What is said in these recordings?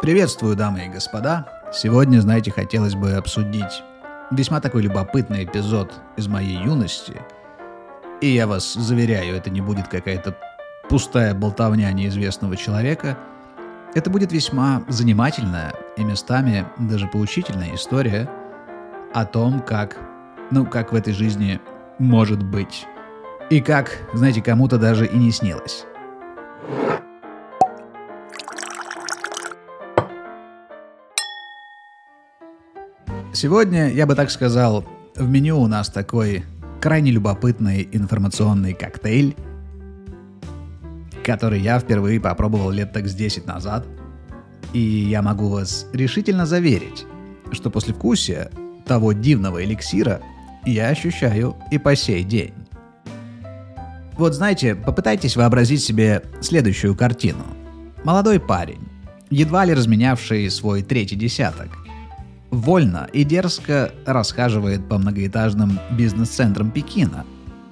Приветствую, дамы и господа. Сегодня, знаете, хотелось бы обсудить весьма такой любопытный эпизод из моей юности. И я вас заверяю, это не будет какая-то пустая болтовня неизвестного человека. Это будет весьма занимательная и местами даже поучительная история о том, как, ну, как в этой жизни может быть. И как, знаете, кому-то даже и не снилось. Сегодня, я бы так сказал, в меню у нас такой крайне любопытный информационный коктейль, который я впервые попробовал лет так с 10 назад. И я могу вас решительно заверить, что после вкусия того дивного эликсира я ощущаю и по сей день. Вот знаете, попытайтесь вообразить себе следующую картину. Молодой парень, едва ли разменявший свой третий десяток – вольно и дерзко расхаживает по многоэтажным бизнес-центрам Пекина.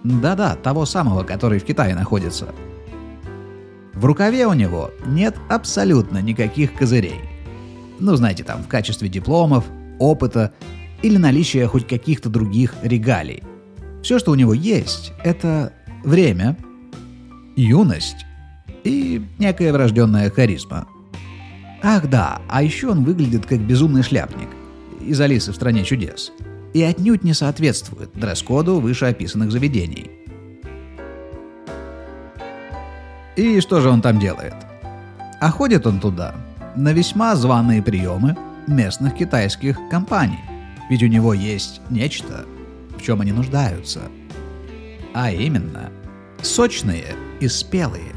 Да-да, того самого, который в Китае находится. В рукаве у него нет абсолютно никаких козырей. Ну, знаете, там, в качестве дипломов, опыта или наличия хоть каких-то других регалий. Все, что у него есть, это время, юность и некая врожденная харизма. Ах да, а еще он выглядит как безумный шляпник – из Алисы в стране чудес и отнюдь не соответствует дресс-коду вышеописанных заведений. И что же он там делает? А ходит он туда на весьма званые приемы местных китайских компаний. Ведь у него есть нечто, в чем они нуждаются. А именно, сочные и спелые,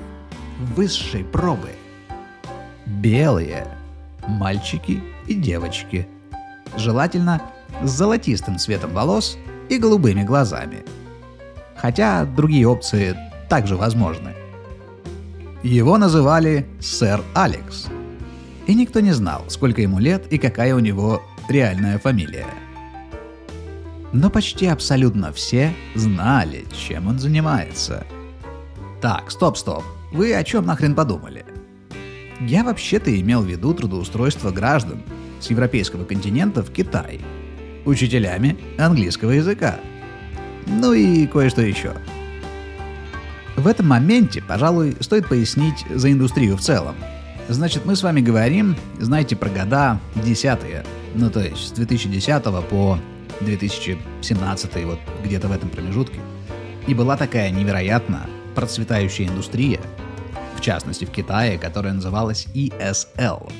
высшей пробы. Белые мальчики и девочки – желательно с золотистым цветом волос и голубыми глазами. Хотя другие опции также возможны. Его называли сэр Алекс. И никто не знал, сколько ему лет и какая у него реальная фамилия. Но почти абсолютно все знали, чем он занимается. Так, стоп-стоп, вы о чем нахрен подумали? Я вообще-то имел в виду трудоустройство граждан, с европейского континента в Китай, учителями английского языка. Ну и кое-что еще. В этом моменте, пожалуй, стоит пояснить за индустрию в целом. Значит, мы с вами говорим, знаете, про года десятые, ну то есть с 2010 по 2017, вот где-то в этом промежутке. И была такая невероятно процветающая индустрия, в частности в Китае, которая называлась ESL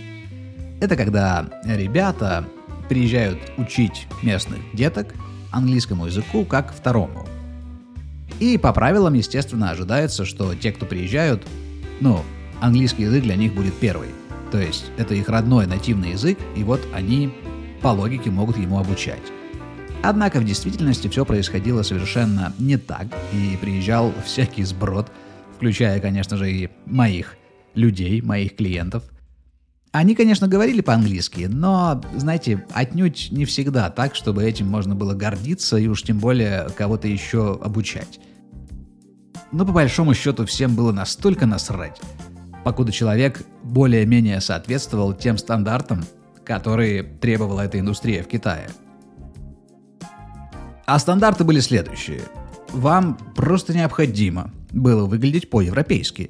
это когда ребята приезжают учить местных деток английскому языку как второму. И по правилам, естественно, ожидается, что те, кто приезжают, ну, английский язык для них будет первый. То есть это их родной нативный язык, и вот они по логике могут ему обучать. Однако в действительности все происходило совершенно не так, и приезжал всякий сброд, включая, конечно же, и моих людей, моих клиентов – они, конечно, говорили по-английски, но, знаете, отнюдь не всегда так, чтобы этим можно было гордиться и уж тем более кого-то еще обучать. Но по большому счету всем было настолько насрать, покуда человек более-менее соответствовал тем стандартам, которые требовала эта индустрия в Китае. А стандарты были следующие. Вам просто необходимо было выглядеть по-европейски.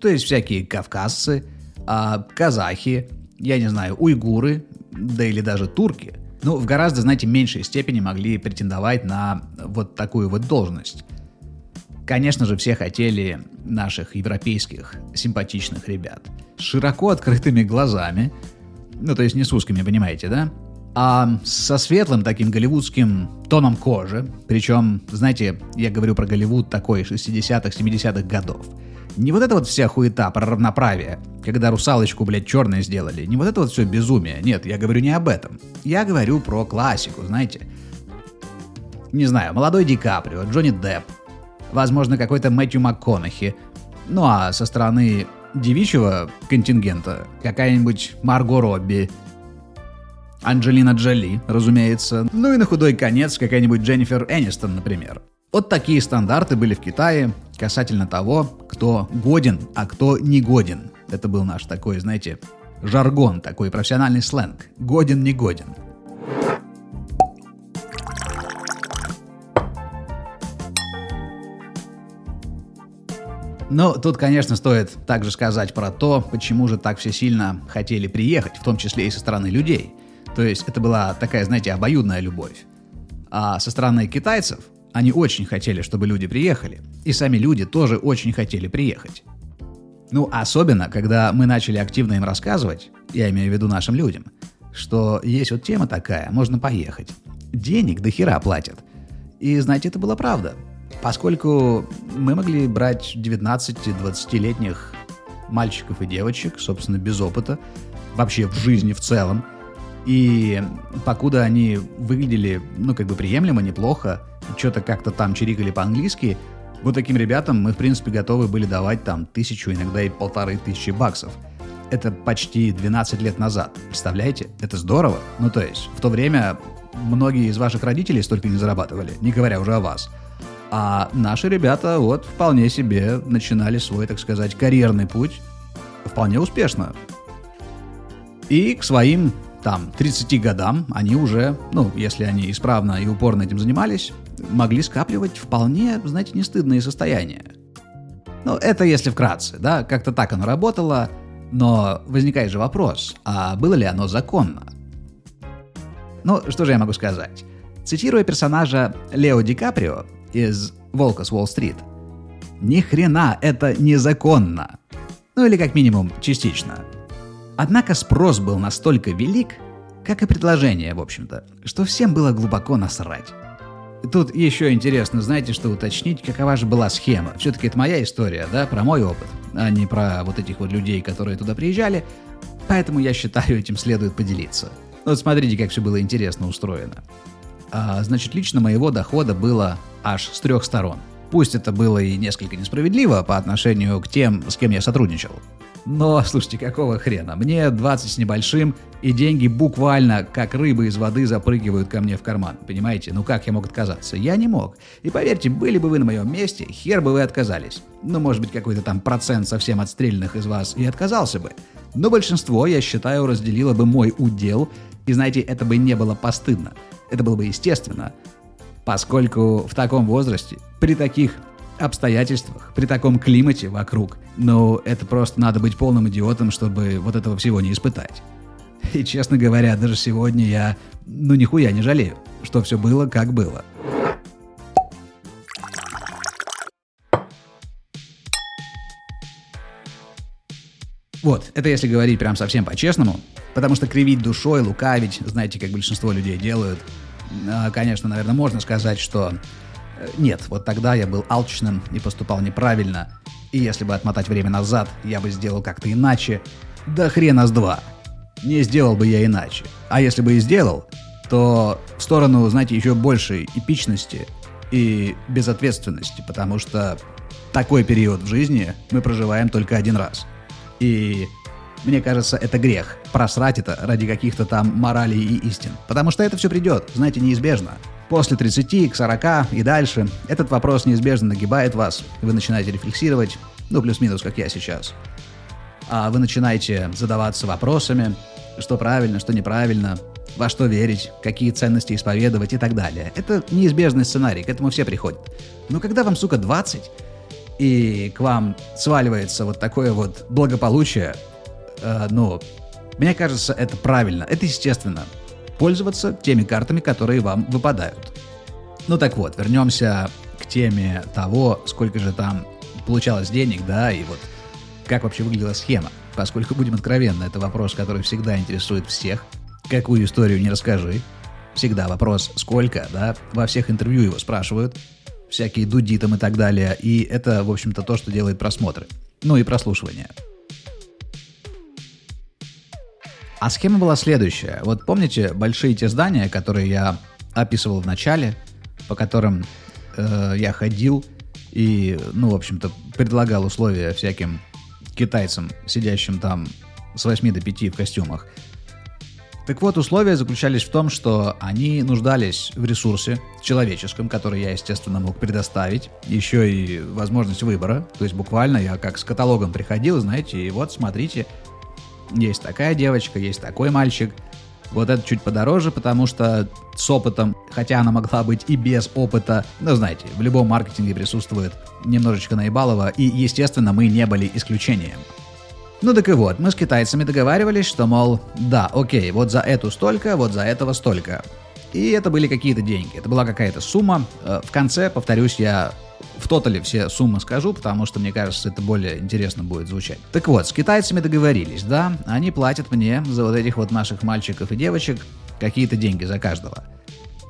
То есть всякие кавказцы – а казахи, я не знаю, уйгуры, да или даже турки, ну, в гораздо, знаете, меньшей степени могли претендовать на вот такую вот должность. Конечно же, все хотели наших европейских симпатичных ребят с широко открытыми глазами, ну, то есть не с узкими, понимаете, да? А со светлым таким голливудским тоном кожи, причем, знаете, я говорю про Голливуд такой 60-х, 70-х годов – не вот это вот вся хуета про равноправие, когда русалочку, блядь, черной сделали. Не вот это вот все безумие. Нет, я говорю не об этом. Я говорю про классику, знаете. Не знаю, молодой Ди Каприо, Джонни Депп, возможно, какой-то Мэтью МакКонахи. Ну а со стороны девичьего контингента какая-нибудь Марго Робби, Анджелина Джоли, разумеется. Ну и на худой конец какая-нибудь Дженнифер Энистон, например. Вот такие стандарты были в Китае касательно того, кто годен, а кто не годен. Это был наш такой, знаете, жаргон, такой профессиональный сленг. Годен, не годен. Но тут, конечно, стоит также сказать про то, почему же так все сильно хотели приехать, в том числе и со стороны людей. То есть это была такая, знаете, обоюдная любовь. А со стороны китайцев они очень хотели, чтобы люди приехали. И сами люди тоже очень хотели приехать. Ну, особенно, когда мы начали активно им рассказывать, я имею в виду нашим людям, что есть вот тема такая, можно поехать. Денег до хера платят. И, знаете, это была правда поскольку мы могли брать 19-20-летних мальчиков и девочек, собственно, без опыта, вообще в жизни в целом, и покуда они выглядели, ну, как бы приемлемо, неплохо, что-то как-то там чирикали по-английски, вот таким ребятам мы, в принципе, готовы были давать там тысячу, иногда и полторы тысячи баксов. Это почти 12 лет назад. Представляете? Это здорово. Ну, то есть, в то время многие из ваших родителей столько не зарабатывали, не говоря уже о вас. А наши ребята вот вполне себе начинали свой, так сказать, карьерный путь вполне успешно. И к своим там 30 годам они уже, ну, если они исправно и упорно этим занимались, могли скапливать вполне, знаете, не стыдные состояния. Ну, это если вкратце, да, как-то так оно работало, но возникает же вопрос, а было ли оно законно? Ну, что же я могу сказать? Цитируя персонажа Лео Ди Каприо, из «Волка с Уолл-стрит». Ни хрена это незаконно. Ну или как минимум частично. Однако спрос был настолько велик, как и предложение, в общем-то, что всем было глубоко насрать. Тут еще интересно, знаете, что уточнить, какова же была схема. Все-таки это моя история, да, про мой опыт, а не про вот этих вот людей, которые туда приезжали. Поэтому я считаю, этим следует поделиться. Вот смотрите, как все было интересно устроено. А, значит, лично моего дохода было аж с трех сторон. Пусть это было и несколько несправедливо по отношению к тем, с кем я сотрудничал. Но, слушайте, какого хрена? Мне 20 с небольшим, и деньги буквально как рыбы из воды запрыгивают ко мне в карман. Понимаете? Ну как я мог отказаться? Я не мог. И поверьте, были бы вы на моем месте, хер бы вы отказались. Ну, может быть, какой-то там процент совсем отстрельных из вас и отказался бы. Но большинство, я считаю, разделило бы мой удел, и знаете, это бы не было постыдно. Это было бы естественно поскольку в таком возрасте, при таких обстоятельствах, при таком климате вокруг, ну, это просто надо быть полным идиотом, чтобы вот этого всего не испытать. И, честно говоря, даже сегодня я, ну, нихуя не жалею, что все было, как было. Вот, это если говорить прям совсем по-честному, потому что кривить душой, лукавить, знаете, как большинство людей делают, конечно, наверное, можно сказать, что э, нет, вот тогда я был алчным и поступал неправильно. И если бы отмотать время назад, я бы сделал как-то иначе. Да хрена с два. Не сделал бы я иначе. А если бы и сделал, то в сторону, знаете, еще большей эпичности и безответственности, потому что такой период в жизни мы проживаем только один раз. И мне кажется, это грех. Просрать это ради каких-то там моралей и истин. Потому что это все придет, знаете, неизбежно. После 30, к 40 и дальше этот вопрос неизбежно нагибает вас. Вы начинаете рефлексировать, ну, плюс-минус, как я сейчас. А вы начинаете задаваться вопросами, что правильно, что неправильно, во что верить, какие ценности исповедовать и так далее. Это неизбежный сценарий, к этому все приходят. Но когда вам, сука, 20, и к вам сваливается вот такое вот благополучие, э, ну, мне кажется, это правильно, это естественно. Пользоваться теми картами, которые вам выпадают. Ну так вот, вернемся к теме того, сколько же там получалось денег, да, и вот как вообще выглядела схема. Поскольку, будем откровенны, это вопрос, который всегда интересует всех. Какую историю не расскажи. Всегда вопрос «сколько?», да, во всех интервью его спрашивают. Всякие дуди там и так далее. И это, в общем-то, то, что делает просмотры. Ну и прослушивание. А схема была следующая. Вот помните большие те здания, которые я описывал в начале, по которым э, я ходил и, ну, в общем-то, предлагал условия всяким китайцам, сидящим там с 8 до 5 в костюмах. Так вот, условия заключались в том, что они нуждались в ресурсе человеческом, который я, естественно, мог предоставить, еще и возможность выбора, то есть буквально я как с каталогом приходил, знаете, и вот смотрите, есть такая девочка, есть такой мальчик. Вот это чуть подороже, потому что с опытом, хотя она могла быть и без опыта, но знаете, в любом маркетинге присутствует немножечко наебалово, и, естественно, мы не были исключением. Ну так и вот, мы с китайцами договаривались, что, мол, да, окей, вот за эту столько, вот за этого столько. И это были какие-то деньги, это была какая-то сумма. Э, в конце, повторюсь, я в тотале все суммы скажу, потому что, мне кажется, это более интересно будет звучать. Так вот, с китайцами договорились, да, они платят мне за вот этих вот наших мальчиков и девочек какие-то деньги за каждого.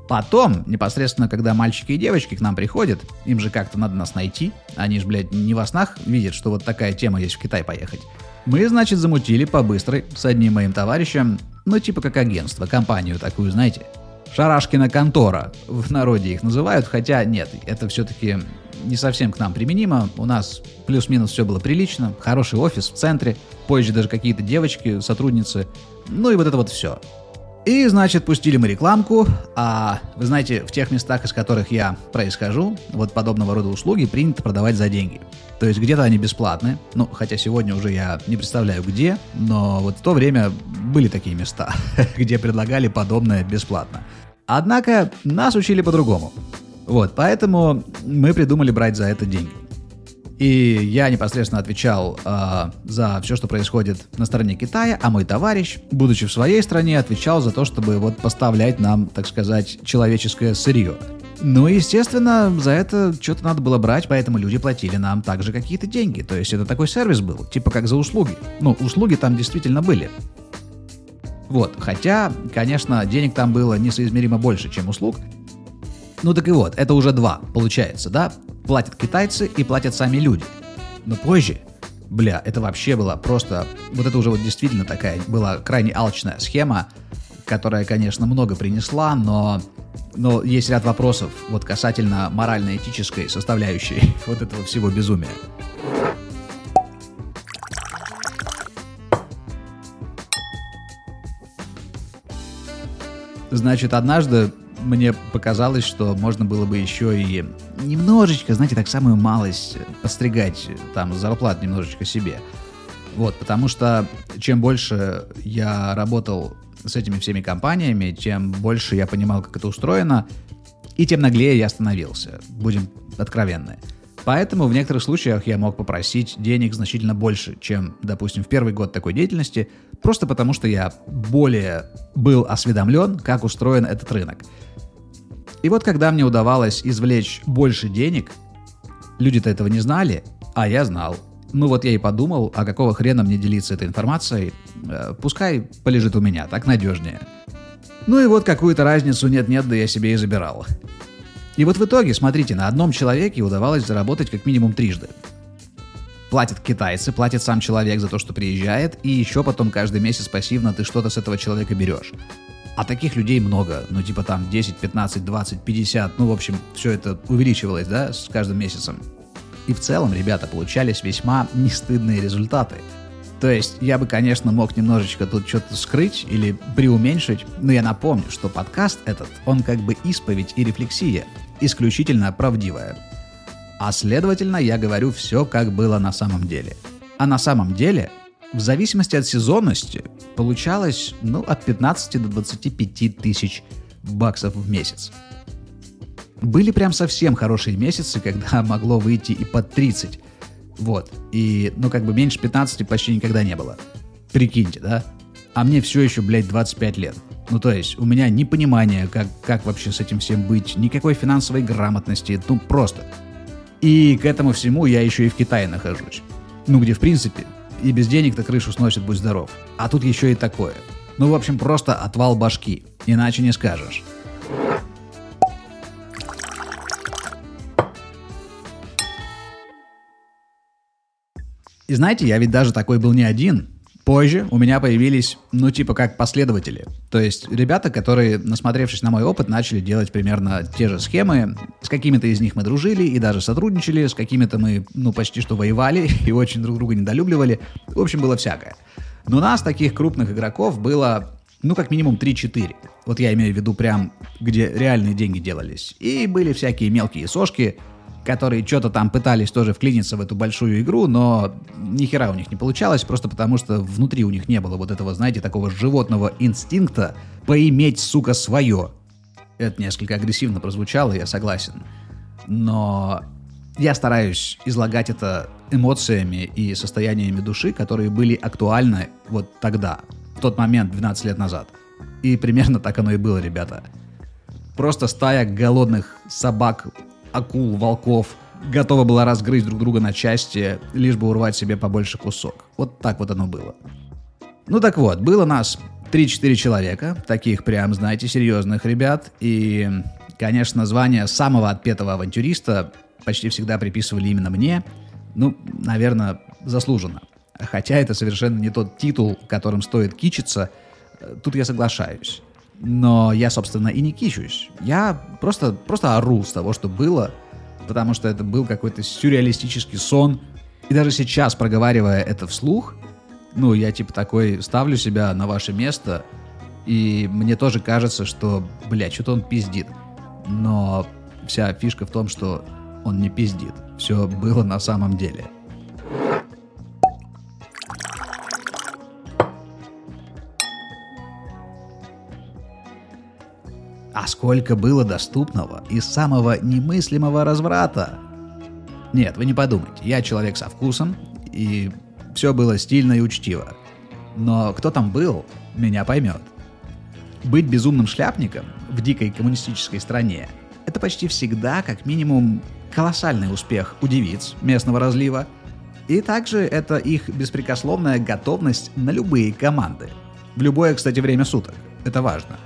Потом, непосредственно, когда мальчики и девочки к нам приходят, им же как-то надо нас найти, они же, блядь, не во снах видят, что вот такая тема есть в Китай поехать. Мы, значит, замутили по быстрой с одним моим товарищем, ну типа как агентство, компанию такую, знаете, Шарашкина контора, в народе их называют, хотя нет, это все-таки не совсем к нам применимо. У нас плюс-минус все было прилично, хороший офис в центре, позже даже какие-то девочки, сотрудницы, ну и вот это вот все. И, значит, пустили мы рекламку, а вы знаете, в тех местах, из которых я происхожу, вот подобного рода услуги принято продавать за деньги. То есть где-то они бесплатны, ну, хотя сегодня уже я не представляю где, но вот в то время были такие места, где предлагали подобное бесплатно. Однако нас учили по-другому. Вот, поэтому мы придумали брать за это деньги. И я непосредственно отвечал э, за все, что происходит на стороне Китая, а мой товарищ, будучи в своей стране, отвечал за то, чтобы вот поставлять нам, так сказать, человеческое сырье. Ну, естественно, за это что-то надо было брать, поэтому люди платили нам также какие-то деньги. То есть это такой сервис был, типа как за услуги. Ну, услуги там действительно были. Вот, хотя, конечно, денег там было несоизмеримо больше, чем услуг. Ну так и вот, это уже два, получается, да? Платят китайцы и платят сами люди. Но позже, бля, это вообще была просто... Вот это уже вот действительно такая была крайне алчная схема, которая, конечно, много принесла, но, но есть ряд вопросов вот касательно морально-этической составляющей вот этого всего безумия. Значит, однажды мне показалось, что можно было бы еще и немножечко, знаете, так самую малость подстригать, там, зарплату немножечко себе. Вот, потому что чем больше я работал с этими всеми компаниями, тем больше я понимал, как это устроено, и тем наглее я становился, будем откровенны. Поэтому в некоторых случаях я мог попросить денег значительно больше, чем, допустим, в первый год такой деятельности, просто потому что я более был осведомлен, как устроен этот рынок. И вот когда мне удавалось извлечь больше денег, люди-то этого не знали, а я знал. Ну вот я и подумал, а какого хрена мне делиться этой информацией? Э, пускай полежит у меня, так надежнее. Ну и вот какую-то разницу нет-нет, да я себе и забирал. И вот в итоге, смотрите, на одном человеке удавалось заработать как минимум трижды. Платят китайцы, платит сам человек за то, что приезжает, и еще потом каждый месяц пассивно ты что-то с этого человека берешь. А таких людей много, ну типа там 10, 15, 20, 50, ну в общем, все это увеличивалось, да, с каждым месяцем. И в целом ребята получались весьма нестыдные результаты. То есть я бы, конечно, мог немножечко тут что-то скрыть или преуменьшить, но я напомню, что подкаст этот, он как бы исповедь и рефлексия исключительно правдивая. А следовательно, я говорю все, как было на самом деле. А на самом деле, в зависимости от сезонности, получалось ну, от 15 до 25 тысяч баксов в месяц. Были прям совсем хорошие месяцы, когда могло выйти и под 30. Вот. И, ну, как бы меньше 15 почти никогда не было. Прикиньте, да? А мне все еще, блядь, 25 лет. Ну, то есть, у меня ни понимания, как, как вообще с этим всем быть, никакой финансовой грамотности, ну, просто. И к этому всему я еще и в Китае нахожусь. Ну, где, в принципе, и без денег-то крышу сносит, будь здоров. А тут еще и такое. Ну, в общем, просто отвал башки. Иначе не скажешь. И знаете, я ведь даже такой был не один. Позже у меня появились, ну, типа как последователи. То есть ребята, которые, насмотревшись на мой опыт, начали делать примерно те же схемы. С какими-то из них мы дружили и даже сотрудничали, с какими-то мы, ну, почти что воевали и очень друг друга недолюбливали. В общем, было всякое. Но у нас таких крупных игроков было, ну, как минимум 3-4. Вот я имею в виду прям, где реальные деньги делались. И были всякие мелкие сошки, которые что-то там пытались тоже вклиниться в эту большую игру, но ни хера у них не получалось, просто потому что внутри у них не было вот этого, знаете, такого животного инстинкта поиметь, сука, свое. Это несколько агрессивно прозвучало, я согласен. Но я стараюсь излагать это эмоциями и состояниями души, которые были актуальны вот тогда, в тот момент, 12 лет назад. И примерно так оно и было, ребята. Просто стая голодных собак, акул, волков готова была разгрызть друг друга на части, лишь бы урвать себе побольше кусок. Вот так вот оно было. Ну так вот, было нас 3-4 человека, таких прям, знаете, серьезных ребят, и, конечно, звание самого отпетого авантюриста почти всегда приписывали именно мне, ну, наверное, заслуженно. Хотя это совершенно не тот титул, которым стоит кичиться, тут я соглашаюсь. Но я, собственно, и не кичусь. Я просто, просто ору с того, что было, потому что это был какой-то сюрреалистический сон. И даже сейчас, проговаривая это вслух, ну, я типа такой ставлю себя на ваше место, и мне тоже кажется, что, бля, что-то он пиздит. Но вся фишка в том, что он не пиздит. Все было на самом деле. А сколько было доступного и самого немыслимого разврата? Нет, вы не подумайте, я человек со вкусом, и все было стильно и учтиво. Но кто там был, меня поймет. Быть безумным шляпником в дикой коммунистической стране – это почти всегда, как минимум, колоссальный успех у девиц местного разлива, и также это их беспрекословная готовность на любые команды. В любое, кстати, время суток. Это важно.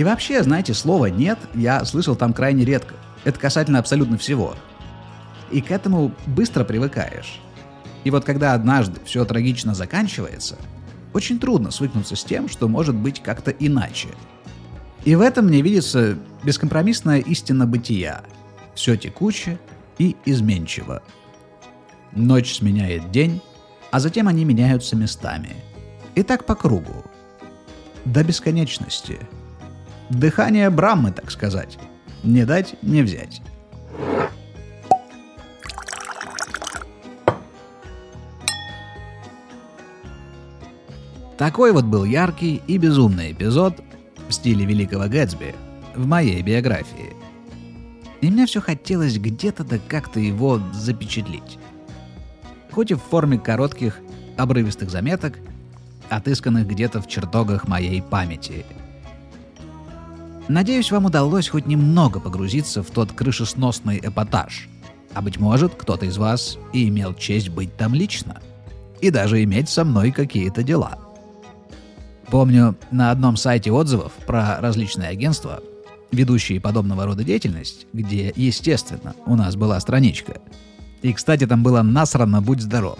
И вообще, знаете, слова «нет» я слышал там крайне редко. Это касательно абсолютно всего. И к этому быстро привыкаешь. И вот когда однажды все трагично заканчивается, очень трудно свыкнуться с тем, что может быть как-то иначе. И в этом мне видится бескомпромиссная истина бытия. Все текуче и изменчиво. Ночь сменяет день, а затем они меняются местами. И так по кругу. До бесконечности. Дыхание Браммы, так сказать. Не дать, не взять. Такой вот был яркий и безумный эпизод в стиле Великого Гэтсби в моей биографии. И мне все хотелось где-то да как-то его запечатлить. Хоть и в форме коротких, обрывистых заметок, отысканных где-то в чертогах моей памяти. Надеюсь, вам удалось хоть немного погрузиться в тот крышесносный эпатаж. А быть может, кто-то из вас и имел честь быть там лично. И даже иметь со мной какие-то дела – Помню, на одном сайте отзывов про различные агентства, ведущие подобного рода деятельность, где, естественно, у нас была страничка. И, кстати, там было насрано «Будь здоров».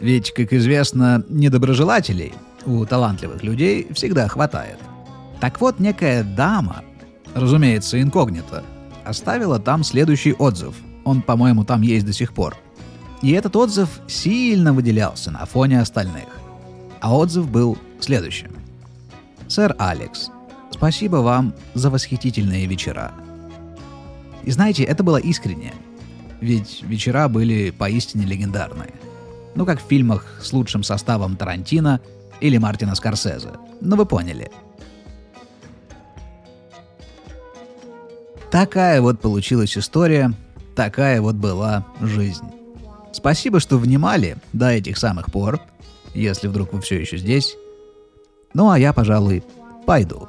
Ведь, как известно, недоброжелателей у талантливых людей всегда хватает. Так вот, некая дама, разумеется, инкогнито, оставила там следующий отзыв. Он, по-моему, там есть до сих пор. И этот отзыв сильно выделялся на фоне остальных. А отзыв был следующим. Сэр Алекс, спасибо вам за восхитительные вечера. И знаете, это было искренне. Ведь вечера были поистине легендарные. Ну, как в фильмах с лучшим составом Тарантино или Мартина Скорсезе. Ну, вы поняли. Такая вот получилась история, такая вот была жизнь. Спасибо, что внимали до этих самых пор, если вдруг вы все еще здесь. Ну а я, пожалуй, пойду.